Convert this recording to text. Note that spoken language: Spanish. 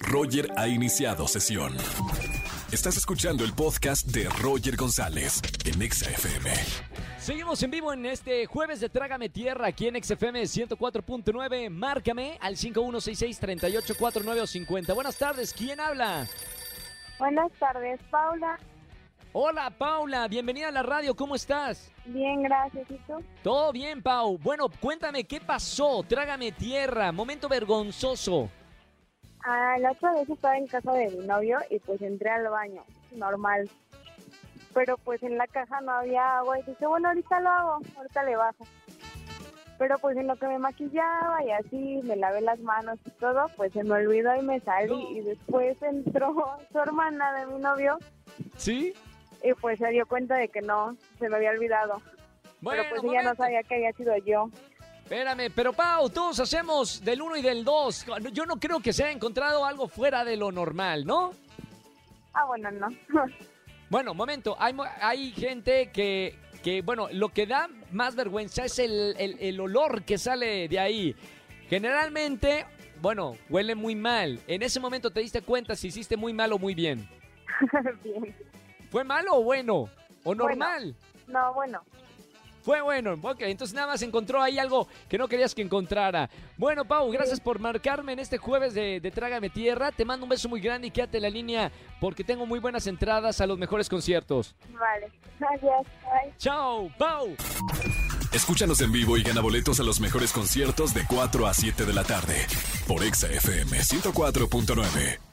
Roger ha iniciado sesión. Estás escuchando el podcast de Roger González en Exa FM. Seguimos en vivo en este jueves de Trágame Tierra aquí en XFM 104.9. Márcame al 5166-3849 50. Buenas tardes, ¿quién habla? Buenas tardes, Paula. Hola Paula, bienvenida a la radio, ¿cómo estás? Bien, gracias. ¿Y tú? Todo bien, Pau. Bueno, cuéntame, ¿qué pasó? Trágame Tierra, momento vergonzoso. Ah, la otra vez estaba en casa de mi novio y pues entré al baño, normal. Pero pues en la caja no había agua y dije, bueno, ahorita lo hago, ahorita le bajo. Pero pues en lo que me maquillaba y así, me lavé las manos y todo, pues se me olvidó y me salí. Y después entró su hermana de mi novio ¿Sí? y pues se dio cuenta de que no, se me había olvidado. Bueno, pero pues ella no sabía que había sido yo. Espérame, pero Pau, todos hacemos del 1 y del 2. Yo no creo que se haya encontrado algo fuera de lo normal, ¿no? Ah, bueno, no. Bueno, momento, hay, hay gente que, que, bueno, lo que da más vergüenza es el, el- el olor que sale de ahí. Generalmente, bueno, huele muy mal. En ese momento te diste cuenta si hiciste muy mal o muy bien. Bien. ¿Fue malo o bueno? ¿O normal? No, bueno. Fue bueno, ok, entonces nada más encontró ahí algo que no querías que encontrara. Bueno, Pau, gracias por marcarme en este jueves de, de Trágame Tierra. Te mando un beso muy grande y quédate en la línea porque tengo muy buenas entradas a los mejores conciertos. Vale. Gracias. Bye. ¡Chao, Pau! Escúchanos en vivo y gana boletos a los mejores conciertos de 4 a 7 de la tarde por Exa FM 104.9.